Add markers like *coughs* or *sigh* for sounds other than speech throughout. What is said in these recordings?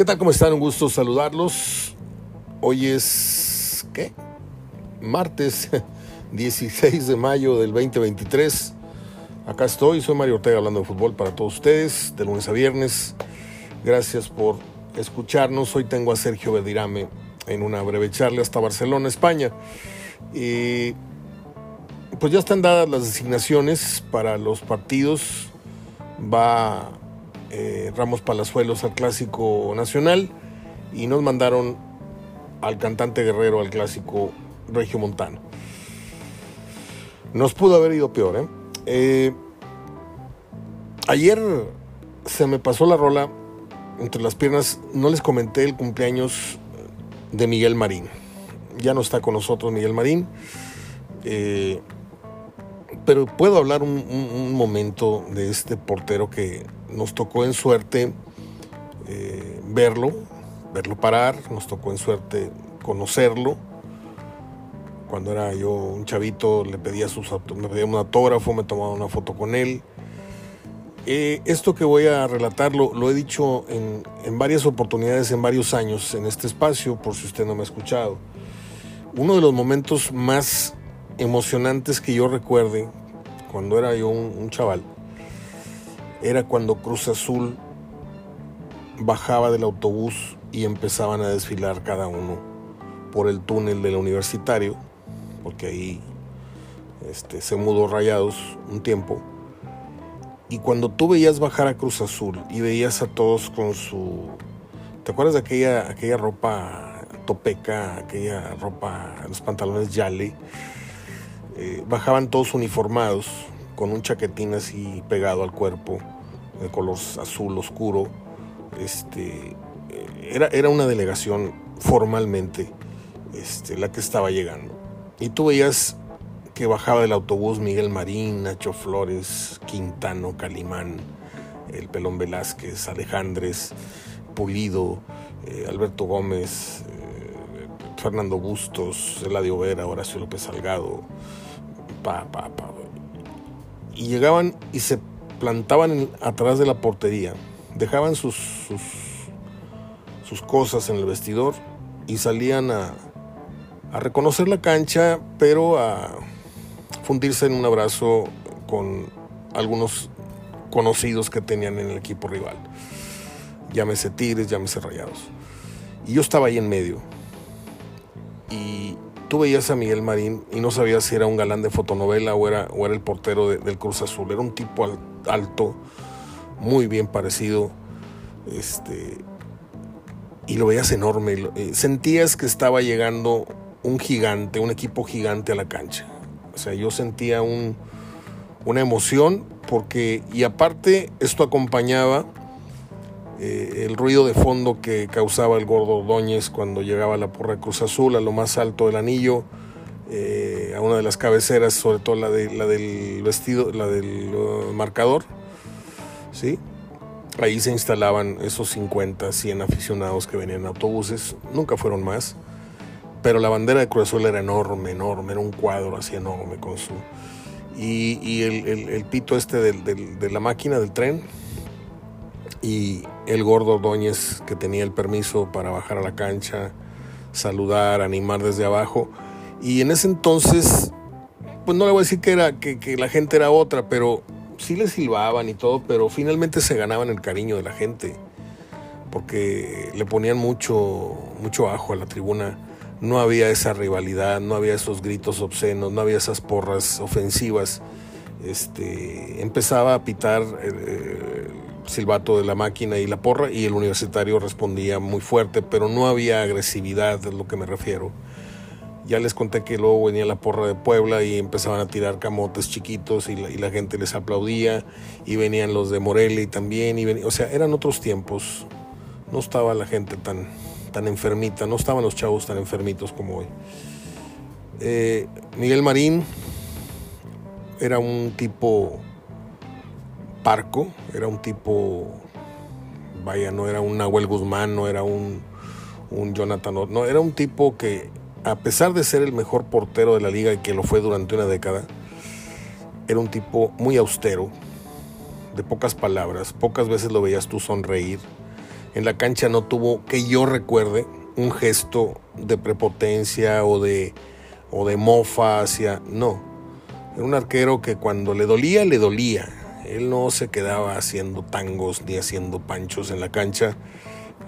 ¿Qué tal? ¿Cómo están? Un gusto saludarlos. Hoy es, ¿qué? Martes *laughs* 16 de mayo del 2023. Acá estoy, soy Mario Ortega hablando de fútbol para todos ustedes, de lunes a viernes. Gracias por escucharnos. Hoy tengo a Sergio Bedirame en una breve charla hasta Barcelona, España. Y pues ya están dadas las designaciones para los partidos. Va eh, Ramos Palazuelos al Clásico Nacional y nos mandaron al cantante guerrero al Clásico Regio Montano. Nos pudo haber ido peor, ¿eh? eh ayer se me pasó la rola entre las piernas. No les comenté el cumpleaños de Miguel Marín. Ya no está con nosotros Miguel Marín. Eh, pero puedo hablar un, momento de este portero que nos tocó en suerte eh, verlo, verlo parar, nos tocó en suerte conocerlo. Cuando era yo un chavito le pedía, sus, me pedía un autógrafo, me tomaba una foto con él. Eh, esto que voy a relatar lo, he dicho en, en, varias oportunidades, en varios años en este espacio, por si usted no me ha escuchado. Uno de los momentos más emocionantes que yo recuerde cuando era yo un, chaval era cuando Cruz Azul bajaba del autobús y empezaban a desfilar cada uno por el túnel del universitario, porque ahí este, se mudó Rayados un tiempo. Y cuando tú veías bajar a Cruz Azul y veías a todos con su... ¿Te acuerdas de aquella, aquella ropa topeca, aquella ropa, los pantalones yale? Eh, bajaban todos uniformados, con un chaquetín así pegado al cuerpo, de color azul oscuro. Este, eh, era, era una delegación formalmente este, la que estaba llegando. Y tú veías que bajaba del autobús Miguel Marín, Nacho Flores, Quintano, Calimán, el Pelón Velázquez, Alejandres, Pulido, eh, Alberto Gómez, Fernando Bustos, Eladio Vera, Horacio López Salgado, pa, pa, pa. Y llegaban y se plantaban atrás de la portería, dejaban sus, sus, cosas en el vestidor y salían a, reconocer la cancha, pero a fundirse en un abrazo con algunos conocidos que tenían en el equipo rival. Llámese Tigres, llámese Rayados. Y yo estaba ahí en medio. Y tú veías a Miguel Marín y no sabías si era un galán de fotonovela o era, o era el portero del Cruz Azul. Era un tipo alto, muy bien parecido. Este, y lo veías enorme. Eh, sentías que estaba llegando un gigante, un equipo gigante a la cancha. O sea, yo sentía un, una emoción porque, y aparte, esto acompañaba eh, el ruido de fondo que causaba el gordo Ordóñez cuando llegaba la porra Cruz Azul, a lo más alto del anillo, eh, a una de las cabeceras, sobre todo la, de, la del vestido, la del uh, marcador, ¿sí? Ahí se instalaban esos 50, 100 aficionados que venían en autobuses, nunca fueron más, pero la bandera de Cruz Azul era enorme, enorme, era un cuadro así enorme con su... Y, el, pito este de la máquina, del tren, y el gordo Ordóñez que tenía el permiso para bajar a la cancha, saludar, animar desde abajo. Y en ese entonces, pues no le voy a decir que, era, que, la gente era otra, pero sí le silbaban y todo, pero finalmente se ganaban el cariño de la gente, porque le ponían mucho, mucho ajo a la tribuna. No había esa rivalidad, no había esos gritos obscenos, no había esas porras ofensivas. Este, empezaba a pitar eh, silbato de la máquina y la porra y el universitario respondía muy fuerte, pero no había agresividad, es lo que me refiero. Ya les conté que luego venía la porra de Puebla y empezaban a tirar camotes chiquitos y la, gente les aplaudía y venían los de Morelia y también, y o sea, eran otros tiempos. No estaba la gente tan, tan enfermita, no estaban los chavos tan enfermitos como hoy. Eh, Miguel Marín era un tipo parco, era un tipo, vaya, no era un Nahuel Guzmán, no era un, un Jonathan, no, era un tipo que, a pesar de ser el mejor portero de la liga y que lo fue durante una década, era un tipo muy austero, de pocas palabras, pocas veces lo veías tú sonreír, en la cancha no tuvo, que yo recuerde, un gesto de prepotencia o de, o de mofa hacia... No, era un arquero que cuando le dolía, le dolía. Él no se quedaba haciendo tangos ni haciendo panchos en la cancha.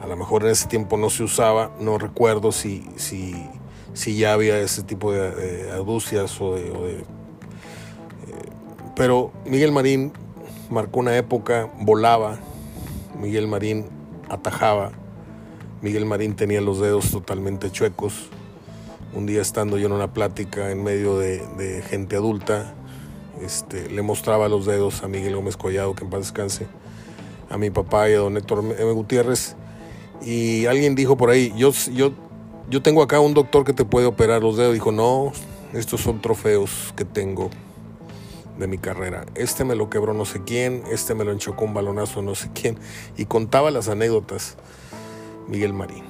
A lo mejor en ese tiempo no se usaba, no recuerdo si, si, si ya había ese tipo de, aducias o de... Eh, pero Miguel Marín marcó una época, volaba, Miguel Marín atajaba, Miguel Marín tenía los dedos totalmente chuecos. Un día estando yo en una plática en medio de, gente adulta, este, le mostraba los dedos a Miguel Gómez Collado, que en paz descanse, a mi papá y a don Héctor M. Gutiérrez. Y alguien dijo por ahí, yo, yo, yo tengo acá un doctor que te puede operar los dedos. Dijo, no, estos son trofeos que tengo de mi carrera. Este me lo quebró no sé quién, este me lo enchocó un balonazo no sé quién. Y contaba las anécdotas. Miguel Marín.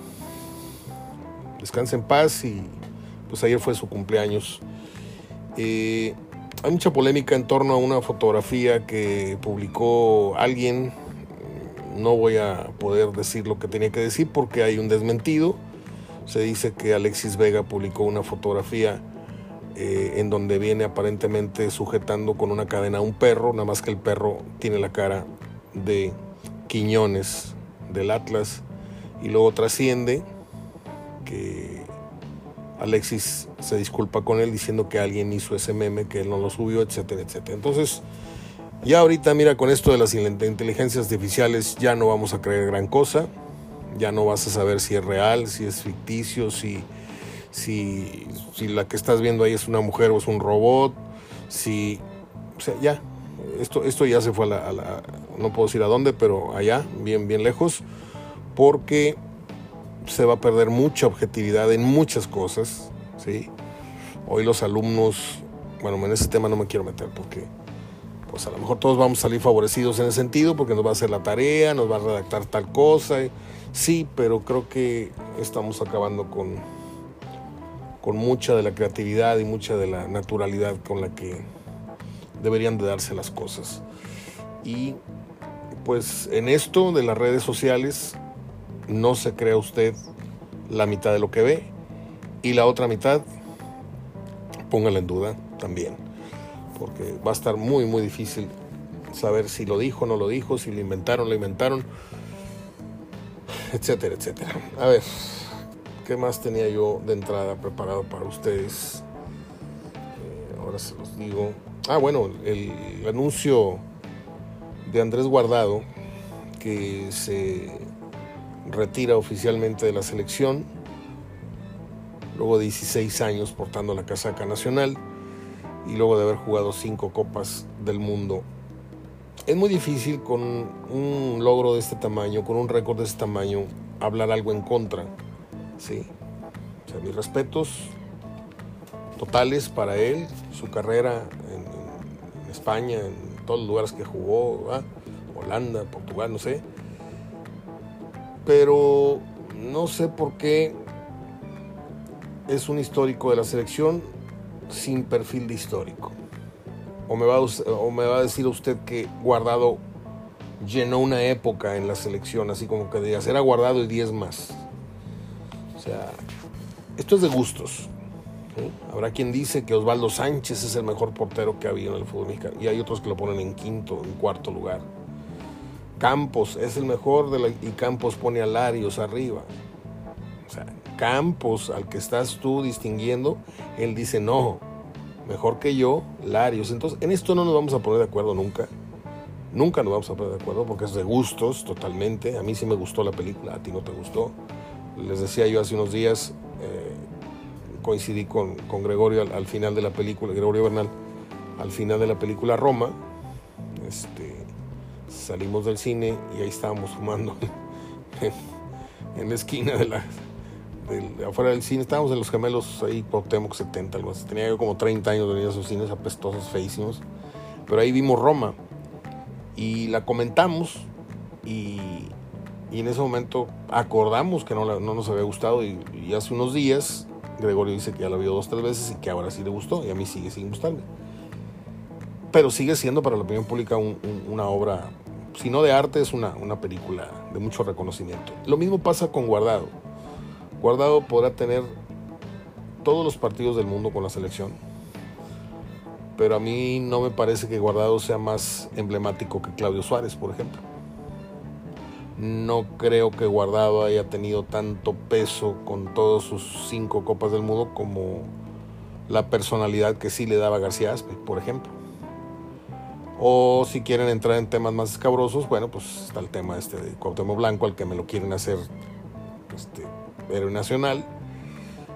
Descansa en paz y pues ayer fue su cumpleaños. Eh, hay mucha polémica en torno a una fotografía que publicó alguien. No voy a poder decir lo que tenía que decir porque hay un desmentido. Se dice que Alexis Vega publicó una fotografía eh, en donde viene aparentemente sujetando con una cadena a un perro, nada más que el perro tiene la cara de Quiñones del Atlas y luego trasciende que Alexis se disculpa con él diciendo que alguien hizo ese meme, que él no lo subió, etcétera, etcétera. Entonces, ya ahorita, mira, con esto de las inteligencias artificiales ya no vamos a creer gran cosa, ya no vas a saber si es real, si es ficticio, si, si, si la que estás viendo ahí es una mujer o es un robot, si, o sea, ya, esto, esto ya se fue a la, a la, no puedo decir a dónde, pero allá, bien, bien lejos porque se va a perder mucha objetividad en muchas cosas, ¿sí? Hoy los alumnos, bueno, en ese tema no me quiero meter porque pues a lo mejor todos vamos a salir favorecidos en ese sentido porque nos va a hacer la tarea, nos va a redactar tal cosa, sí, pero creo que estamos acabando con, con mucha de la creatividad y mucha de la naturalidad con la que deberían de darse las cosas. Y pues en esto de las redes sociales no se crea usted la mitad de lo que ve y la otra mitad póngala en duda también, porque va a estar muy muy difícil saber si lo dijo no lo dijo, si lo inventaron, lo inventaron, etcétera, etcétera. A ver, ¿qué más tenía yo de entrada preparado para ustedes? Eh, ahora se los digo. Ah, bueno, el anuncio de Andrés Guardado que se retira oficialmente de la selección, luego de 16 años portando la casaca nacional y luego de haber jugado cinco copas del mundo. Es muy difícil con un logro de este tamaño, con un récord de este tamaño, hablar algo en contra. ¿sí? O sea, mis respetos totales para él, su carrera en, España, en todos los lugares que jugó, Holanda, Portugal, no sé pero no sé por qué es un histórico de la selección sin perfil de histórico. O me va a, decir usted que Guardado llenó una época en la selección, así como que de hacer a Guardado y 10 más. O sea, esto es de gustos. Habrá quien dice que Osvaldo Sánchez es el mejor portero que ha habido en el fútbol mexicano y hay otros que lo ponen en quinto, en cuarto lugar. Campos es el mejor de la, y Campos pone a Larios arriba. O sea, Campos, al que estás tú distinguiendo, él dice, no, mejor que yo, Larios. Entonces, en esto no nos vamos a poner de acuerdo nunca. Nunca nos vamos a poner de acuerdo porque es de gustos totalmente. A mí sí me gustó la película, a ti no te gustó. Les decía yo hace unos días, eh, coincidí con, con Gregorio al, al, final de la película, Gregorio Bernal, al final de la película Roma. Este, salimos del cine y ahí estábamos fumando *laughs* en, la esquina de la afuera del cine, estábamos en los gemelos ahí Cuauhtémoc 70, algo así. Tenía yo como 30 años de venir a esos cines apestosos, feísimos. Pero ahí vimos Roma y la comentamos y, y en ese momento acordamos que no, no nos había gustado y, hace unos días Gregorio dice que ya la vio dos, tres veces y que ahora sí le gustó y a mí sigue sin gustarme. Pero sigue siendo para la opinión pública una obra si no de arte, es una, una película de mucho reconocimiento. Lo mismo pasa con Guardado. Guardado podrá tener todos los partidos del mundo con la selección, pero a mí no me parece que Guardado sea más emblemático que Claudio Suárez, por ejemplo. No creo que Guardado haya tenido tanto peso con todos sus cinco copas del mundo como la personalidad que sí le daba García Aspe, por ejemplo. O si quieren entrar en temas más escabrosos, bueno, pues está el tema este de Cuauhtémoc Blanco, al que me lo quieren hacer este, héroe nacional.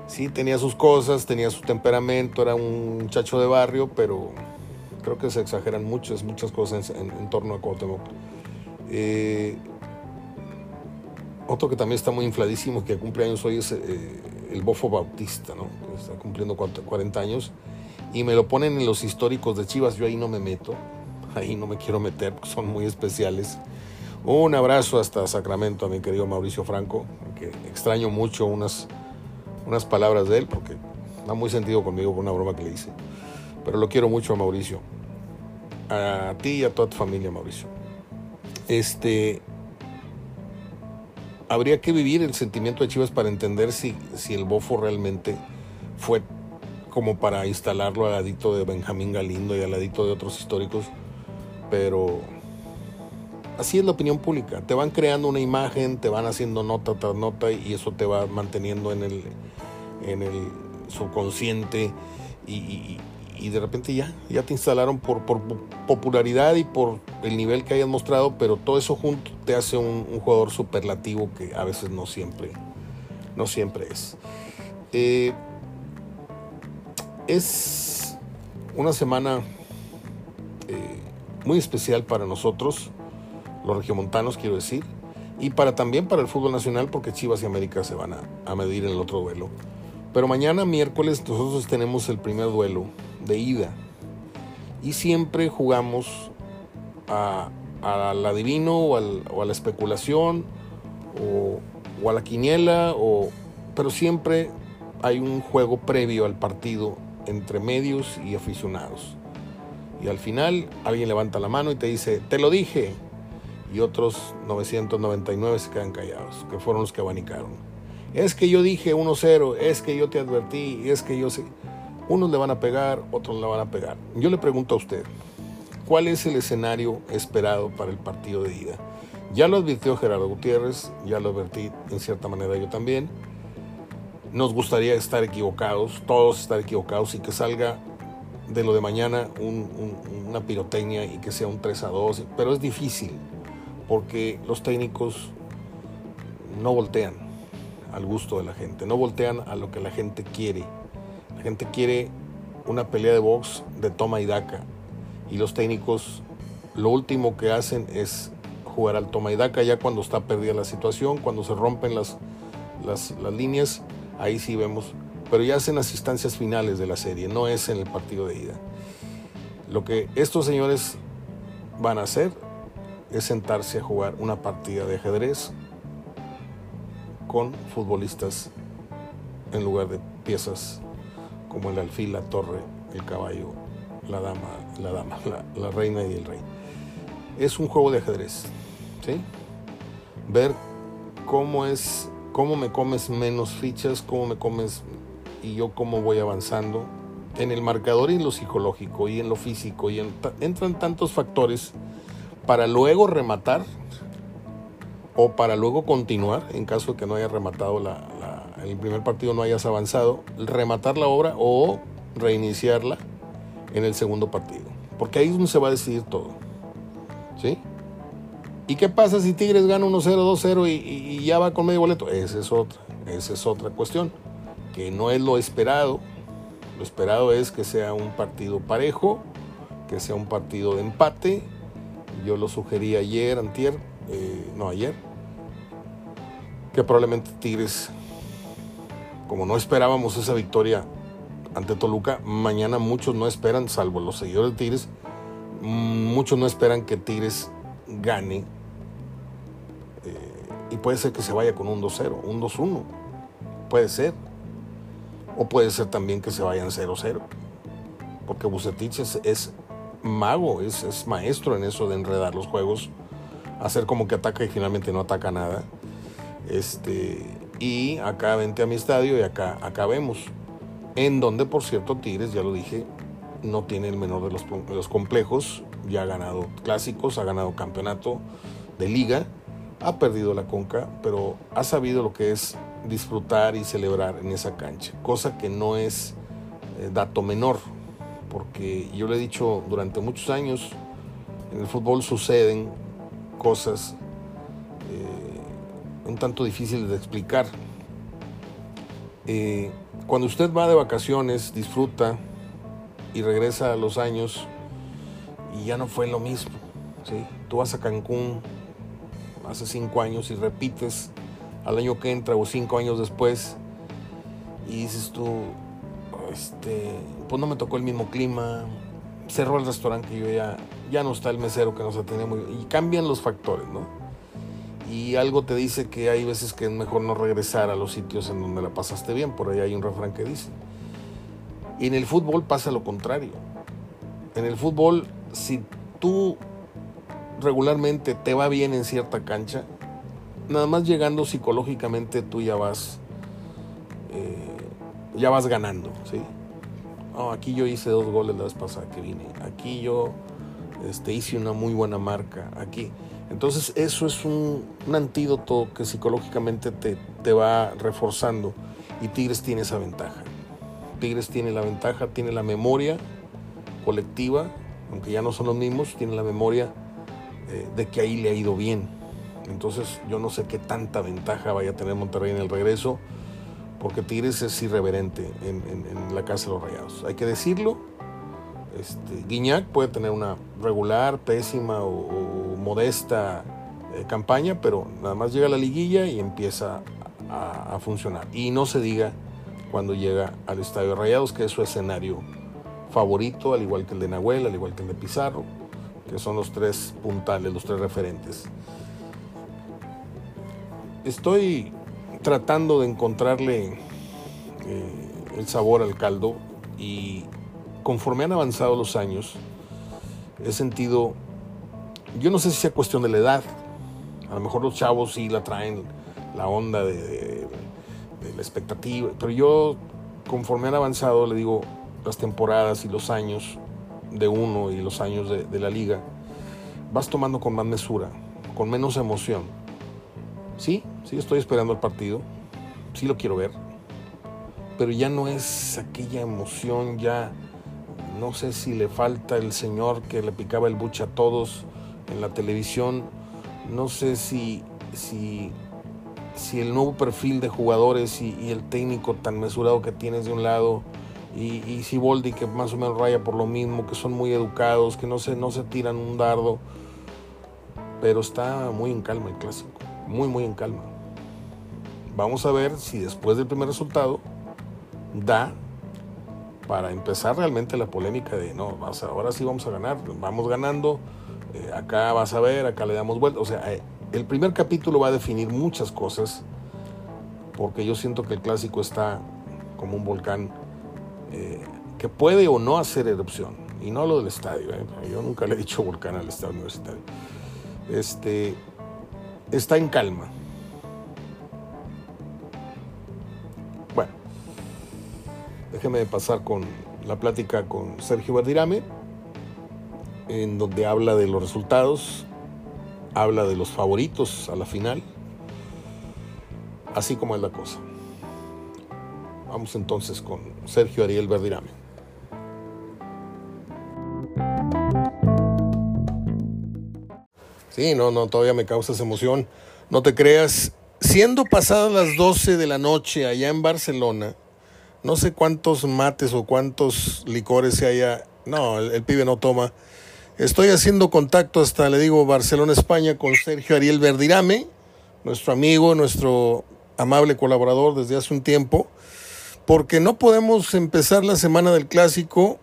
Sí, tenía sus cosas, tenía su temperamento, era un muchacho de barrio, pero creo que se exageran muchas, muchas cosas en, torno a Cuauhtémoc. Eh, otro que también está muy infladísimo, que cumple años hoy, es eh, el Bofo Bautista, ¿no? está cumpliendo 40 años. Y me lo ponen en los históricos de Chivas, yo ahí no me meto ahí no me quiero meter, son muy especiales. Un abrazo hasta Sacramento a mi querido Mauricio Franco, que extraño mucho unas, unas palabras de él, porque da muy sentido conmigo por una broma que le hice. Pero lo quiero mucho a Mauricio. A ti y a toda tu familia, Mauricio. Este. Habría que vivir el sentimiento de Chivas para entender si, si el bofo realmente fue como para instalarlo al ladito de Benjamín Galindo y al ladito de otros históricos pero así es la opinión pública. Te van creando una imagen, te van haciendo nota tras nota y eso te va manteniendo en el, en el subconsciente y, de repente ya, ya te instalaron por, popularidad y por el nivel que hayas mostrado, pero todo eso junto te hace un, jugador superlativo que a veces no siempre, no siempre es. Eh, es una semana muy especial para nosotros, los regiomontanos quiero decir, y para también para el fútbol nacional porque Chivas y América se van a, medir en el otro duelo. Pero mañana miércoles nosotros tenemos el primer duelo de ida y siempre jugamos a, al adivino o, a la especulación o, o, a la quiniela, o, pero siempre hay un juego previo al partido entre medios y aficionados. Y al final alguien levanta la mano y te dice, te lo dije. Y otros 999 se quedan callados, que fueron los que abanicaron. Es que yo dije 1-0, es que yo te advertí, es que yo sé. Unos le van a pegar, otros le van a pegar. Yo le pregunto a usted, ¿cuál es el escenario esperado para el partido de ida? Ya lo advirtió Gerardo Gutiérrez, ya lo advertí en cierta manera yo también. Nos gustaría estar equivocados, todos estar equivocados y que salga de lo de mañana una pirotecnia y que sea un 3 a 2, pero es difícil porque los técnicos no voltean al gusto de la gente, no voltean a lo que la gente quiere. La gente quiere una pelea de box de toma y daca y los técnicos lo último que hacen es jugar al toma y daca ya cuando está perdida la situación, cuando se rompen las, las, las líneas, ahí sí vemos pero ya es en las instancias finales de la serie, no es en el partido de ida. Lo que estos señores van a hacer es sentarse a jugar una partida de ajedrez con futbolistas en lugar de piezas como el alfil, la torre, el caballo, la dama, la dama, *laughs* la, reina y el rey. Es un juego de ajedrez, ¿sí? Ver cómo es, cómo me comes menos fichas, cómo me comes y yo cómo voy avanzando en el marcador y en lo psicológico y en lo físico y entran tantos factores para luego rematar o para luego continuar en caso de que no haya rematado la, el primer partido no hayas avanzado rematar la obra o reiniciarla en el segundo partido porque ahí es donde se va a decidir todo ¿sí? ¿y qué pasa si Tigres gana 1-0 2-0 y, y, ya va con medio boleto? esa es otra esa es otra cuestión que no es lo esperado. Lo esperado es que sea un partido parejo, que sea un partido de empate. Yo lo sugerí ayer, antier, eh, no ayer, que probablemente Tigres, como no esperábamos esa victoria ante Toluca, mañana muchos no esperan, salvo los seguidores de Tigres, muchos no esperan que Tigres gane. Eh, y puede ser que se vaya con un 2-0, un 2-1. Puede ser. O puede ser también que se vayan 0-0. Porque Bucetich es, mago, es, maestro en eso de enredar los juegos hacer como que ataca y finalmente no ataca nada. Este, y acá vente a mi estadio y acá, acá vemos. En donde, por cierto, Tigres, ya lo dije, no tiene el menor de los, de los complejos. Ya ha ganado clásicos, ha ganado campeonato de liga, ha perdido la conca, pero ha sabido lo que es disfrutar y celebrar en esa cancha. Cosa que no es eh, dato menor, porque yo le he dicho durante muchos años, en el fútbol suceden cosas eh, un tanto difíciles de explicar. Eh, cuando usted va de vacaciones, disfruta y regresa a los años y ya no fue lo mismo. ¿sí? Tú vas a Cancún hace cinco años y repites al año que entra o cinco años después y dices tú, este, pues no me tocó el mismo clima, cerró el restaurante que yo ya, ya no está el mesero que nos atendía muy y cambian los factores, ¿no? Y algo te dice que hay veces que es mejor no regresar a los sitios en donde la pasaste bien, por ahí hay un refrán que dice. Y en el fútbol pasa lo contrario. En el fútbol, si tú regularmente te va bien en cierta cancha, nada más llegando psicológicamente tú ya vas, eh, ya vas ganando, ¿sí? aquí yo hice dos goles la vez pasada que vine, aquí yo este, hice una muy buena marca, aquí. Entonces eso es un, un antídoto que psicológicamente te, te va reforzando y Tigres tiene esa ventaja. Tigres tiene la ventaja, tiene la memoria colectiva, aunque ya no son los mismos, tiene la memoria eh, de que ahí le ha ido bien. Entonces yo no sé qué tanta ventaja vaya a tener Monterrey en el regreso, porque Tigres es irreverente en, la casa de los Rayados. Hay que decirlo. Este, Guiñac puede tener una regular, pésima o, modesta eh, campaña, pero nada más llega a la liguilla y empieza a, a, funcionar. Y no se diga cuando llega al Estadio de Rayados, que es su escenario favorito, al igual que el de Nahuel, al igual que el de Pizarro, que son los tres puntales, los tres referentes estoy tratando de encontrarle eh, el sabor al caldo y conforme han avanzado los años, he sentido, yo no sé si sea cuestión de la edad, a lo mejor los chavos sí la traen la onda de, la expectativa, pero yo conforme han avanzado, le digo, las temporadas y los años de uno y los años de, de la liga, vas tomando con más mesura, con menos emoción. Sí, sí estoy esperando el partido, sí lo quiero ver, pero ya no es aquella emoción, ya no sé si le falta el señor que le picaba el buche a todos en la televisión, no sé si, si, si el nuevo perfil de jugadores y, el técnico tan mesurado que tienes de un lado, y, y si Boldi que más o menos raya por lo mismo, que son muy educados, que no se, no se tiran un dardo, pero está muy en calma el clásico. Muy, muy en calma. Vamos a ver si después del primer resultado da para empezar realmente la polémica de, no, ahora sí vamos a ganar, vamos ganando, eh, acá vas a ver, acá le damos vuelta. O sea, eh, el primer capítulo va a definir muchas cosas, porque yo siento que el clásico está como un volcán eh, que puede o no hacer erupción. Y no lo del estadio, yo nunca le he dicho volcán al estadio universitario. Este, está en calma. Déjeme pasar con la plática con Sergio Verdirame, en donde habla de los resultados, habla de los favoritos a la final, así como es la cosa. Vamos entonces con Sergio Ariel Verdirame. Sí, no, no, todavía me causas emoción. No te creas. Siendo pasadas las 12 de la noche allá en Barcelona, no sé cuántos mates o cuántos licores se haya. No, el, pibe no toma. Estoy haciendo contacto hasta, le digo, Barcelona, España, con Sergio Ariel Verdirame, nuestro amigo, nuestro amable colaborador desde hace un tiempo, porque no podemos empezar la semana del clásico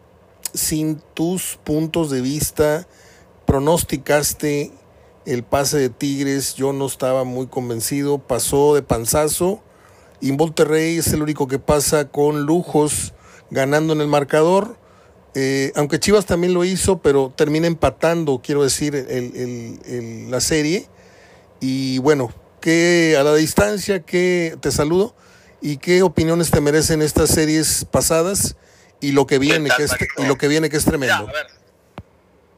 sin tus puntos de vista. Pronosticaste el pase de Tigres, yo no estaba muy convencido, pasó de panzazo y Monterrey es el único que pasa con lujos ganando en el marcador Eh, aunque Chivas también lo hizo, pero termina empatando, quiero decir, la serie. Y bueno, que a la distancia, que te saludo y qué opiniones te merecen estas series pasadas y lo que viene, que es, y lo que viene que es tremendo.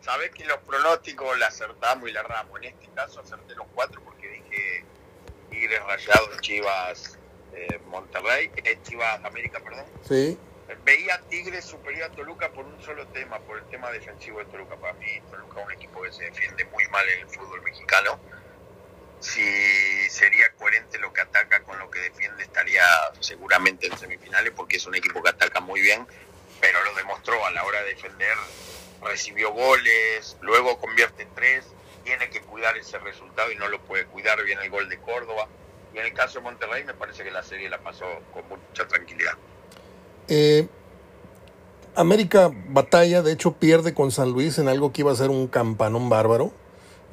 sabes que los pronósticos la acertamos y la ramos. En este caso acerté los cuatro porque dije Tigres Rayados, Chivas eh, Monterrey, eh, Chivas América, perdón. Sí veía Tigres superior a Toluca por un solo tema, por el tema defensivo de Toluca. Para mí, Toluca es un equipo que se defiende muy mal en el fútbol mexicano. Si sería coherente lo que ataca con lo que defiende, estaría seguramente en semifinales, porque es un equipo que ataca muy bien, pero lo demostró a la hora de defender. Recibió goles, luego convierte en tres, tiene que cuidar ese resultado y no lo puede cuidar. Viene el gol de Córdoba. Y en el caso de Monterrey, me parece que la serie la pasó con mucha tranquilidad. Eh, América batalla, de hecho pierde con San Luis en algo que iba a ser un campanón bárbaro.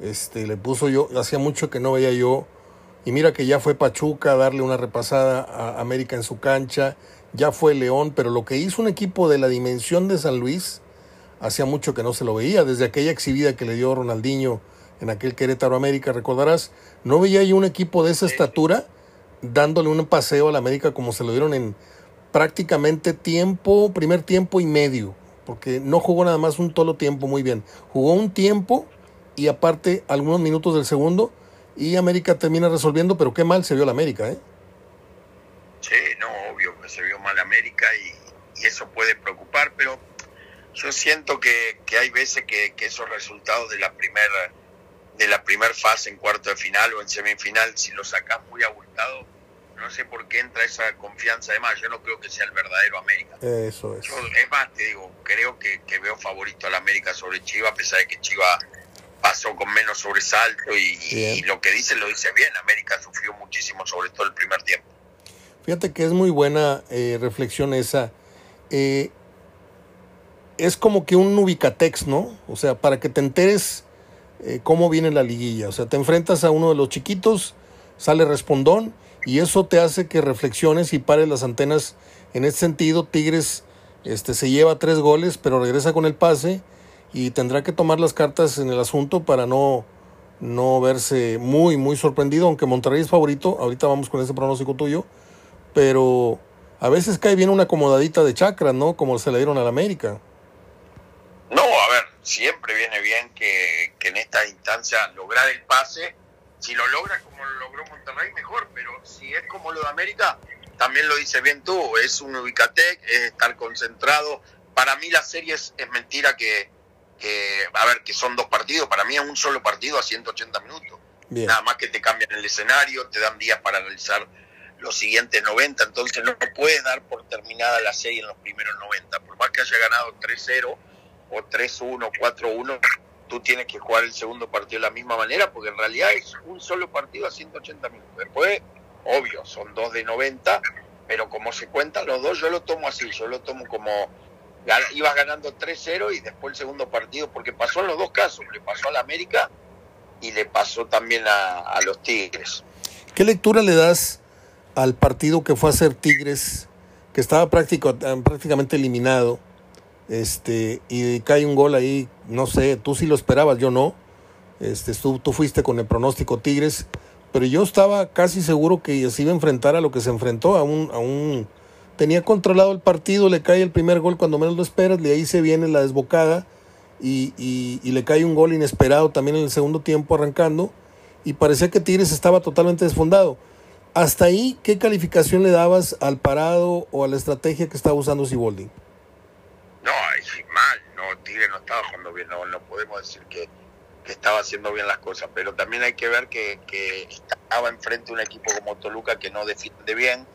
Este, le puso yo, hacía mucho que no veía yo. Y mira que ya fue Pachuca a darle una repasada a América en su cancha, ya fue León, pero lo que hizo un equipo de la dimensión de San Luis, hacía mucho que no se lo veía, desde aquella exhibida que le dio Ronaldinho en aquel Querétaro América, recordarás, no veía yo un equipo de esa estatura dándole un paseo a la América como se lo dieron en, prácticamente tiempo, primer tiempo y medio, porque no jugó nada más un solo tiempo muy bien. Jugó un tiempo y aparte algunos minutos del segundo y América termina resolviendo, pero qué mal se vio la América, ¿eh? Sí, no, obvio que se vio mal América y, eso puede preocupar, pero yo siento que, hay veces que, esos resultados de la primera de la primera fase en cuarto de final o en semifinal, si los sacas muy abultados, no sé por qué entra esa confianza. Además, yo no creo que sea el verdadero América. Eso es. es más, te digo, creo que, veo favorito al América sobre Chiva, a pesar de que Chiva pasó con menos sobresalto y, lo que dice lo dice bien. América sufrió muchísimo, sobre todo el primer tiempo. Fíjate que es muy buena eh, reflexión esa. Eh, es como que un ubicatex, ¿no? O sea, para que te enteres eh, cómo viene la liguilla. O sea, te enfrentas a uno de los chiquitos, sale respondón y eso te hace que reflexiones y pares las antenas. En ese sentido, Tigres este, se lleva tres goles, pero regresa con el pase y tendrá que tomar las cartas en el asunto para no, no verse muy, muy sorprendido, aunque Monterrey es favorito, ahorita vamos con ese pronóstico tuyo, pero a veces cae bien una acomodadita de chakra, ¿no? Como se le dieron al América. No, siempre viene bien que, que en esta instancia lograr el pase si lo logra como lo logró Monterrey, mejor, pero si es como lo de América, también lo dice bien tú, es un ubicatec, es estar concentrado. Para mí la serie es, mentira que, a ver, que son dos partidos, para mí es un solo partido a 180 minutos. Nada más que te cambian el escenario, te dan días para analizar los siguientes 90, entonces no puedes dar por terminada la serie en los primeros 90, por más que haya ganado 3-0 o 3-1, 4-1, tú tienes que jugar el segundo partido de la misma manera, porque en realidad es un solo partido a 180 minutos. Después, obvio, son dos de 90, pero como se cuentan los dos, yo lo tomo así, yo lo tomo como ibas ganando 3-0 y después el segundo partido, porque pasó en los dos casos, le pasó a la América y le pasó también a, los Tigres. ¿Qué lectura le das al partido que fue a ser Tigres, que estaba prácticamente eliminado? Este, y cae un gol ahí, no sé, tú sí lo esperabas, yo no. Este, tú, tú fuiste con el pronóstico Tigres, pero yo estaba casi seguro que se iba a enfrentar a lo que se enfrentó, a un, a un tenía controlado el partido, le cae el primer gol cuando menos lo esperas, de ahí se viene la desbocada y, y, y, le cae un gol inesperado también en el segundo tiempo arrancando y parecía que Tigres estaba totalmente desfondado. Hasta ahí, ¿qué calificación le dabas al parado o a la estrategia que estaba usando Siboldi? No, mal, no, Tigre no estaba jugando bien, no, no podemos decir que, estaba haciendo bien las cosas, pero también hay que ver que, estaba enfrente un equipo como Toluca que no defiende bien,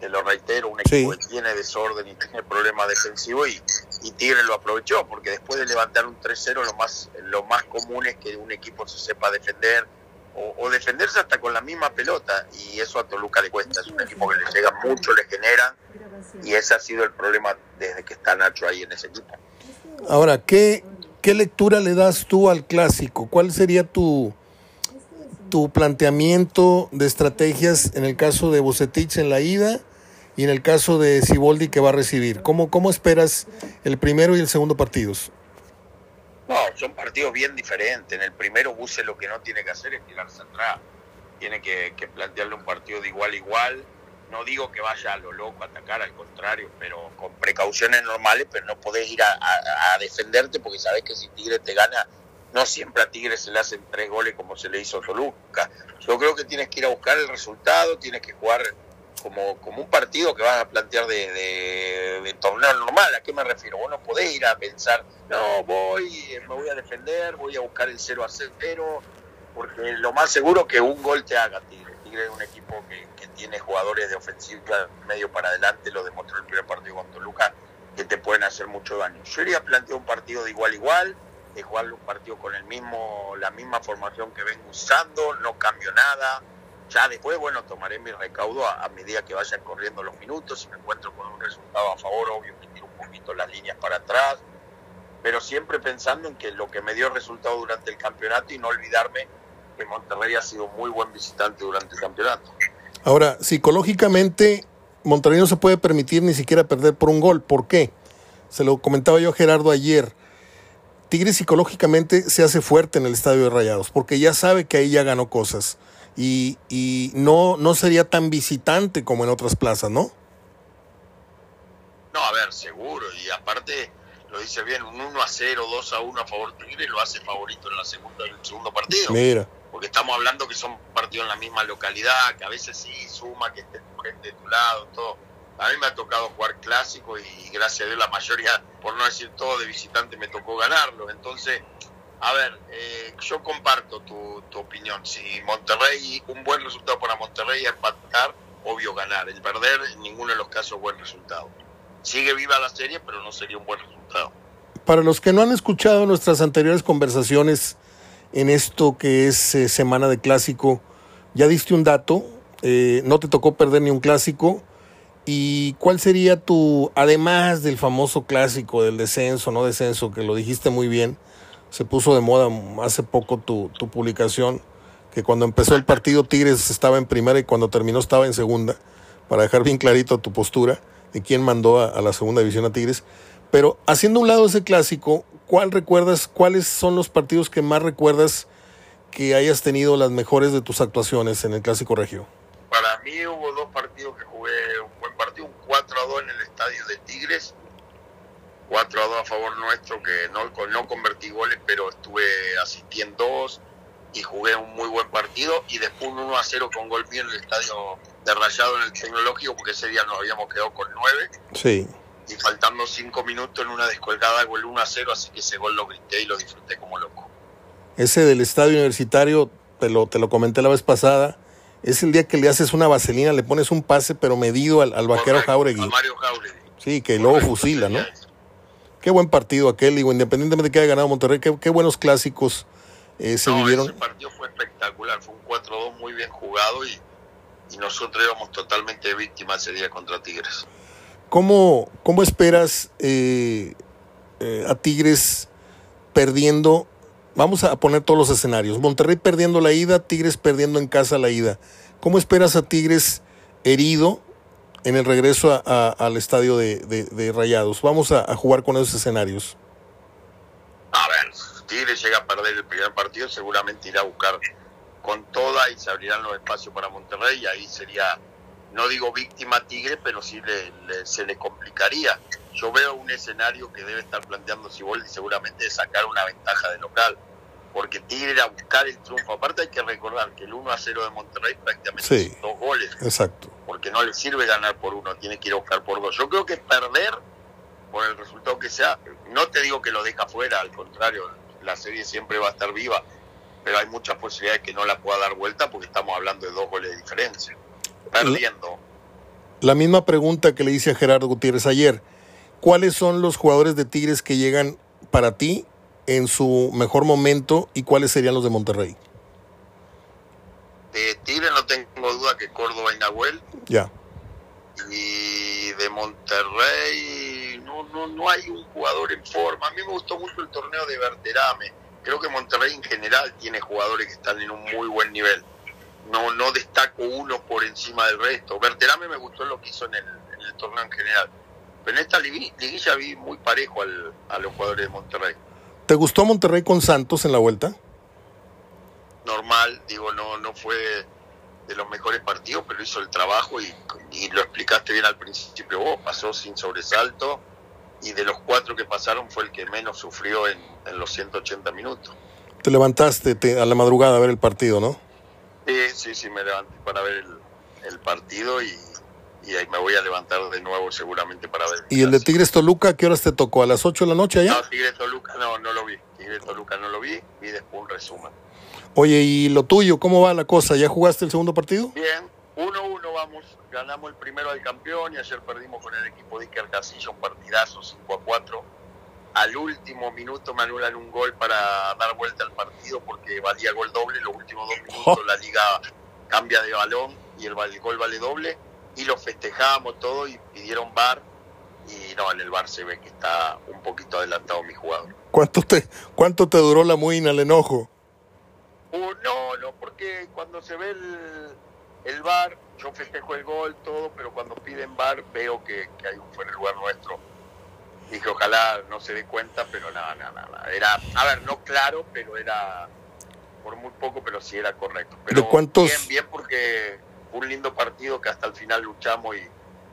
te lo reitero, un equipo que tiene desorden y tiene problemas defensivos y, y, Tigre lo aprovechó, porque después de levantar un 3-0 lo más, lo más común es que un equipo se sepa defender o, defenderse hasta con la misma pelota y eso a Toluca le cuesta, es un equipo que le llega mucho, le generan y ese ha sido el problema desde que está Nacho ahí en ese equipo. Ahora, ¿qué, qué lectura le das tú al clásico? ¿Cuál sería tu, tu planteamiento de estrategias en el caso de Bucetich en la ida y en el caso de Siboldi que va a recibir. ¿Cómo, cómo esperas el primero y el segundo partidos? No, son partidos bien diferentes. En el primero Buse lo que no tiene que hacer es tirarse atrás. Tiene que, plantearle un partido de igual a igual. No digo que vaya a lo loco a atacar, al contrario, pero con precauciones normales, pero no podés ir a, defenderte porque sabés que si Tigre te gana, no siempre a Tigre se le hacen tres goles como se le hizo a Toluca. Yo creo que tienes que ir a buscar el resultado, tienes que jugar como, como un partido que vas a plantear de, torneo normal. ¿A qué me refiero? Vos no podés ir a pensar, no, voy, me voy a defender, voy a buscar el 0 a 0, porque lo más seguro que un gol te haga Tigre. Tigre es un equipo que, que tiene jugadores de ofensiva medio para adelante, lo demostró el primer partido con Toluca, que te pueden hacer mucho daño. Yo iría a plantear un partido de igual a igual, de jugar un partido con el mismo, la misma formación que vengo usando, no cambio nada ya después, bueno, tomaré mi recaudo a, medida que vayan corriendo los minutos. Si me encuentro con un resultado a favor, obvio que tiro un poquito las líneas para atrás. Pero siempre pensando en que lo que me dio resultado durante el campeonato y no olvidarme que Monterrey ha sido muy buen visitante durante el campeonato. Ahora, psicológicamente, Monterrey no se puede permitir ni siquiera perder por un gol. ¿Por qué? Se lo comentaba yo a Gerardo ayer. Tigre psicológicamente se hace fuerte en el estadio de Rayados, porque ya sabe que ahí ya ganó cosas y, y no, no sería tan visitante como en otras plazas, ¿no? No, a ver, seguro. Y aparte, lo dice bien, un 1 a 0, 2 a 1 a favor de Tigre lo hace favorito en la segunda, en el segundo partido. Mira. Porque estamos hablando que son partidos en la misma localidad, que a veces sí suma, que esté tu gente de tu lado, todo. A mí me ha tocado jugar clásico y gracias a Dios la mayoría, por no decir todo, de visitante me tocó ganarlo. Entonces, a ver, eh, yo comparto tu, opinión. Si Monterrey, un buen resultado para Monterrey empatar, obvio ganar. El perder, en ninguno de los casos, buen resultado. Sigue viva la serie, pero no sería un buen resultado. Para los que no han escuchado nuestras anteriores conversaciones en esto que es eh, semana de clásico, ya diste un dato, eh, no te tocó perder ni un clásico. ¿Y cuál sería tu, además del famoso clásico del descenso, no descenso, que lo dijiste muy bien, se puso de moda hace poco tu, tu publicación, que cuando empezó el partido Tigres estaba en primera y cuando terminó estaba en segunda, para dejar bien clarito tu postura de quién mandó a, la segunda división a Tigres. Pero haciendo un lado ese clásico, ¿cuál recuerdas, cuáles son los partidos que más recuerdas que hayas tenido las mejores de tus actuaciones en el clásico regio? Para mí hubo dos partidos que jugué un buen partido, un 4 a 2 en el estadio de Tigres 4 a 2 a favor nuestro, que no, no convertí goles, pero estuve asistiendo y jugué un muy buen partido. Y después un 1 a 0 con gol mío en el estadio de Rayado en el Tecnológico, porque ese día nos habíamos quedado con 9. Sí. Y faltando 5 minutos en una descolgada hago el 1 a 0, así que ese gol lo grité y lo disfruté como loco. Ese del estadio universitario, te lo, te lo comenté la vez pasada. Es el día que le haces una vaselina, le pones un pase, pero medido al, al vaquero Jauregui. A Mario Jauregui. Sí, que luego fusila, ¿no? Qué buen partido aquel, digo, independientemente de que haya ganado Monterrey, qué, buenos clásicos eh, se vivieron. Ese partido fue espectacular, fue un 4-2 muy bien jugado y, nosotros éramos totalmente víctimas ese día contra Tigres. ¿Cómo, cómo esperas eh, eh, a Tigres perdiendo? Vamos a poner todos los escenarios. Monterrey perdiendo la ida, Tigres perdiendo en casa la ida. ¿Cómo esperas a Tigres herido en el regreso al estadio de, Rayados. Vamos a, jugar con esos escenarios. A ver, Tigre llega a perder el primer partido, seguramente irá a buscar con toda y se abrirán los espacios para Monterrey y ahí sería, no digo víctima Tigre, pero sí se le complicaría. Yo veo un escenario que debe estar planteando Siboldi seguramente de sacar una ventaja de local porque Tigre era buscar el triunfo. Aparte hay que recordar que el 1 a 0 de Monterrey prácticamente son dos goles. Exacto. Porque no le sirve ganar por uno, tiene que ir a buscar por dos. Yo creo que perder, por el resultado que sea, no te digo que lo deja fuera, al contrario, la serie siempre va a estar viva, pero hay muchas posibilidades que no la pueda dar vuelta porque estamos hablando de dos goles de diferencia. Perdiendo. La misma pregunta que le hice a Gerardo Gutiérrez ayer. ¿Cuáles son los jugadores de Tigres que llegan para ti en su mejor momento y cuáles serían los de Monterrey? De Tigre no tengo duda que Córdoba y Nahuel. Ya. Y de Monterrey no, no, no hay un jugador en forma. A mí me gustó mucho el torneo de Verterame. Creo que Monterrey en general tiene jugadores que están en un muy buen nivel. No, no destaco uno por encima del resto. Verterame me gustó lo que hizo en el, el torneo en general. Pero en esta liguilla vi muy parejo al, a los jugadores de Monterrey. ¿Te gustó Monterrey con Santos en la vuelta? Normal, digo, no, no fue de los mejores partidos, pero hizo el trabajo y, y lo explicaste bien al principio vos, pasó sin sobresalto y de los cuatro que pasaron fue el que menos sufrió en, en los 180 minutos. Te levantaste te, a la madrugada a ver el partido, ¿no? Sí, sí, sí, me levanté para ver el, el partido y, y, ahí me voy a levantar de nuevo seguramente para ver. ¿Y el de Tigres Toluca qué horas te tocó? ¿A las 8 de la noche allá? No, Tigres Toluca no, no lo vi. Tigres Toluca no lo vi, vi después un resumen. Oye, ¿y lo tuyo? ¿Cómo va la cosa? ¿Ya jugaste el segundo partido? Bien, 1-1 vamos, ganamos el primero al campeón y ayer perdimos con el equipo de Iker Casillo un partidazo 5-4. Al último minuto me anulan un gol para dar vuelta al partido porque valía gol doble. Los últimos dos *laughs* minutos oh. la liga cambia de balón y el, el gol vale doble. Y lo festejamos todo y pidieron bar. Y no, en el bar se ve que está un poquito adelantado mi jugador. ¿Cuánto te, cuánto te duró la muina, el enojo? Uh, no, no, porque cuando se ve el, el bar, yo festejo el gol, todo, pero cuando piden bar veo que, que hay un fuera de lugar nuestro. Dije, ojalá no se dé cuenta, pero nada, nada, nada. Era, a ver, no claro, pero era por muy poco, pero sí era correcto. Pero ¿De cuántos? Bien, bien, porque un lindo partido que hasta el final luchamos y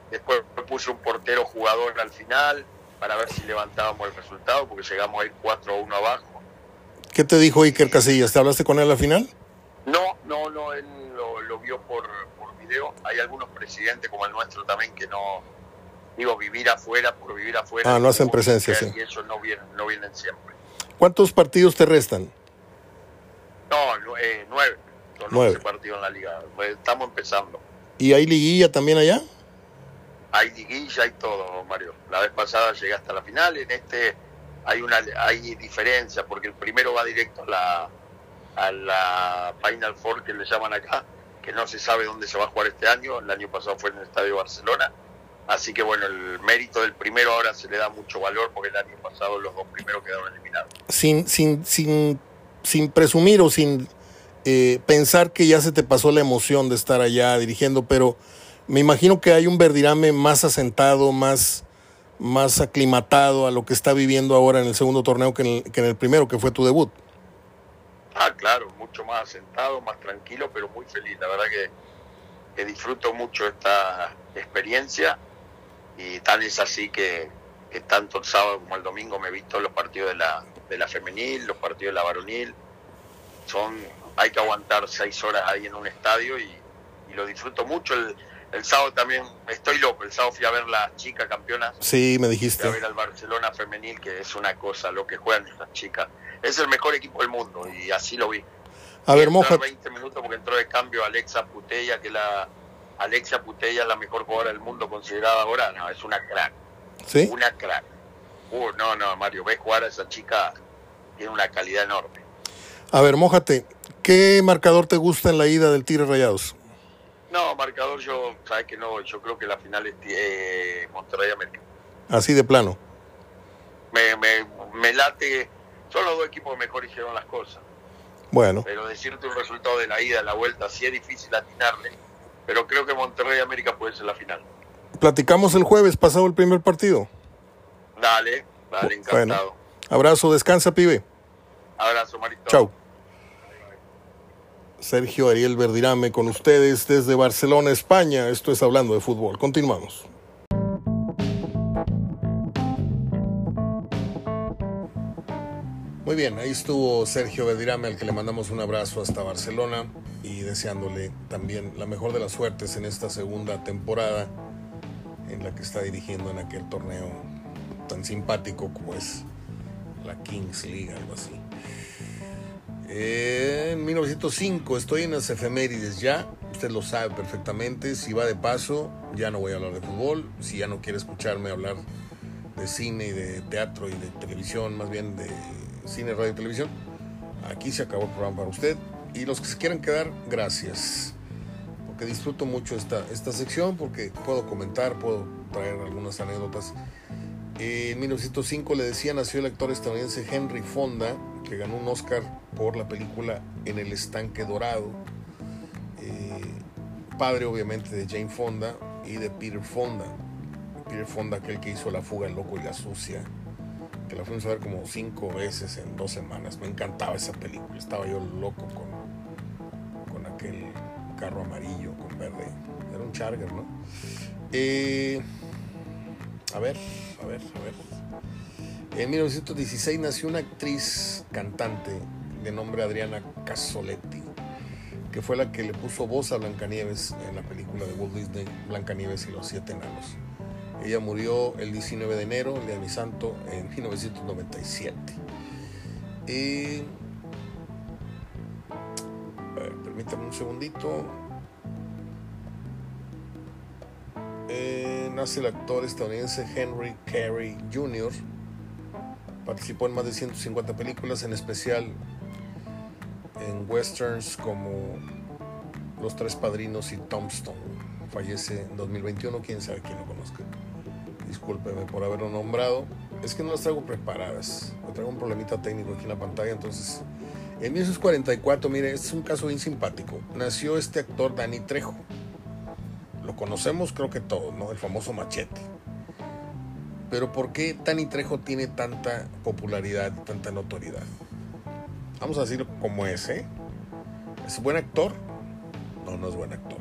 después puse un portero jugador al final para ver si levantábamos el resultado, porque llegamos a ir 4 a 1 abajo ¿Qué te dijo Iker Casillas? ¿Te hablaste con él al final? No, no, no, él lo, lo vio por, por, video. Hay algunos presidentes como el nuestro también que no, digo, vivir afuera por vivir afuera. Ah, no hacen presencia, sí. Y eso no vienen, no vienen siempre. ¿Cuántos partidos te restan? No, eh, nueve. Nueve partidos en la liga. Pues, estamos empezando. ¿Y hay liguilla también allá? Hay liguilla, hay todo, Mario. La vez pasada llegué hasta la final. En este hay una hay diferencia porque el primero va directo a la a la Final Four que le llaman acá que no se sabe dónde se va a jugar este año el año pasado fue en el Estadio Barcelona así que bueno el mérito del primero ahora se le da mucho valor porque el año pasado los dos primeros quedaron eliminados sin sin sin sin presumir o sin eh, pensar que ya se te pasó la emoción de estar allá dirigiendo pero me imagino que hay un Verdirame más asentado más más aclimatado a lo que está viviendo ahora en el segundo torneo que en el, que en el primero, que fue tu debut. Ah, claro, mucho más asentado, más tranquilo, pero muy feliz. La verdad que, que disfruto mucho esta experiencia y tan es así que, que, tanto el sábado como el domingo me he visto los partidos de la, de la femenil, los partidos de la varonil. Son, hay que aguantar seis horas ahí en un estadio y, y lo disfruto mucho. El, el sábado también estoy loco. El sábado fui a ver las chicas campeonas. Sí, me dijiste. Fui a ver al Barcelona femenil, que es una cosa lo que juegan estas chicas. Es el mejor equipo del mundo y así lo vi. A ver, Moja. 20 minutos porque entró de cambio Alexa Putella, que la Alexa Putella es la mejor jugadora del mundo considerada ahora. No, es una crack. ¿Sí? Una crack. Uh, no, no, Mario, ves jugar a esa chica, tiene una calidad enorme. A ver, Mójate, ¿qué marcador te gusta en la ida del Tigre Rayados? No, marcador yo, sabes que no, yo creo que la final es eh, Monterrey América. Así de plano. Me, me, me late, son los dos equipos que mejor hicieron las cosas. Bueno. Pero decirte un resultado de la ida, de la vuelta, sí es difícil atinarle, pero creo que Monterrey América puede ser la final. Platicamos el jueves, pasado el primer partido. Dale, dale, encantado. Bueno. Abrazo, descansa, pibe. Abrazo, Marito. Chau. Sergio Ariel Verdirame con ustedes desde Barcelona, España. Esto es Hablando de Fútbol. Continuamos. Muy bien, ahí estuvo Sergio Verdirame, al que le mandamos un abrazo hasta Barcelona y deseándole también la mejor de las suertes en esta segunda temporada en la que está dirigiendo en aquel torneo tan simpático como es la Kings League, algo así. En 1905 estoy en las efemérides ya, usted lo sabe perfectamente, si va de paso ya no voy a hablar de fútbol, si ya no quiere escucharme hablar de cine y de teatro y de televisión, más bien de cine, radio y televisión, aquí se acabó el programa para usted y los que se quieran quedar, gracias, porque disfruto mucho esta, esta sección, porque puedo comentar, puedo traer algunas anécdotas. En 1905 le decía, nació el actor estadounidense Henry Fonda, que ganó un Oscar por la película En el estanque dorado. Eh, padre obviamente de Jane Fonda y de Peter Fonda. Peter Fonda, aquel que hizo La fuga, el loco y la sucia, que la fuimos a ver como cinco veces en dos semanas. Me encantaba esa película, estaba yo loco con, con aquel carro amarillo con verde. Era un Charger, ¿no? Eh, a ver, a ver, a ver. En 1916 nació una actriz cantante de nombre Adriana Casoletti, que fue la que le puso voz a Blancanieves en la película de Walt Disney, Blancanieves y los Siete Enanos. Ella murió el 19 de enero, el día de mi santo, en 1997. Eh, a ver, permítame un segundito. Eh, nace el actor estadounidense Henry Carey Jr. Participó en más de 150 películas, en especial en westerns como Los Tres Padrinos y Tombstone. Fallece en 2021, quién sabe quién lo conozca. Discúlpeme por haberlo nombrado. Es que no las traigo preparadas. Me traigo un problemita técnico aquí en la pantalla, entonces... En 1944, mire, este es un caso bien simpático. Nació este actor Danny Trejo. Lo conocemos creo que todos, ¿no? El famoso machete. Pero ¿por qué Danny Trejo tiene tanta popularidad, tanta notoriedad? Vamos a decirlo como es, ¿eh? ¿Es buen actor? No, no es buen actor.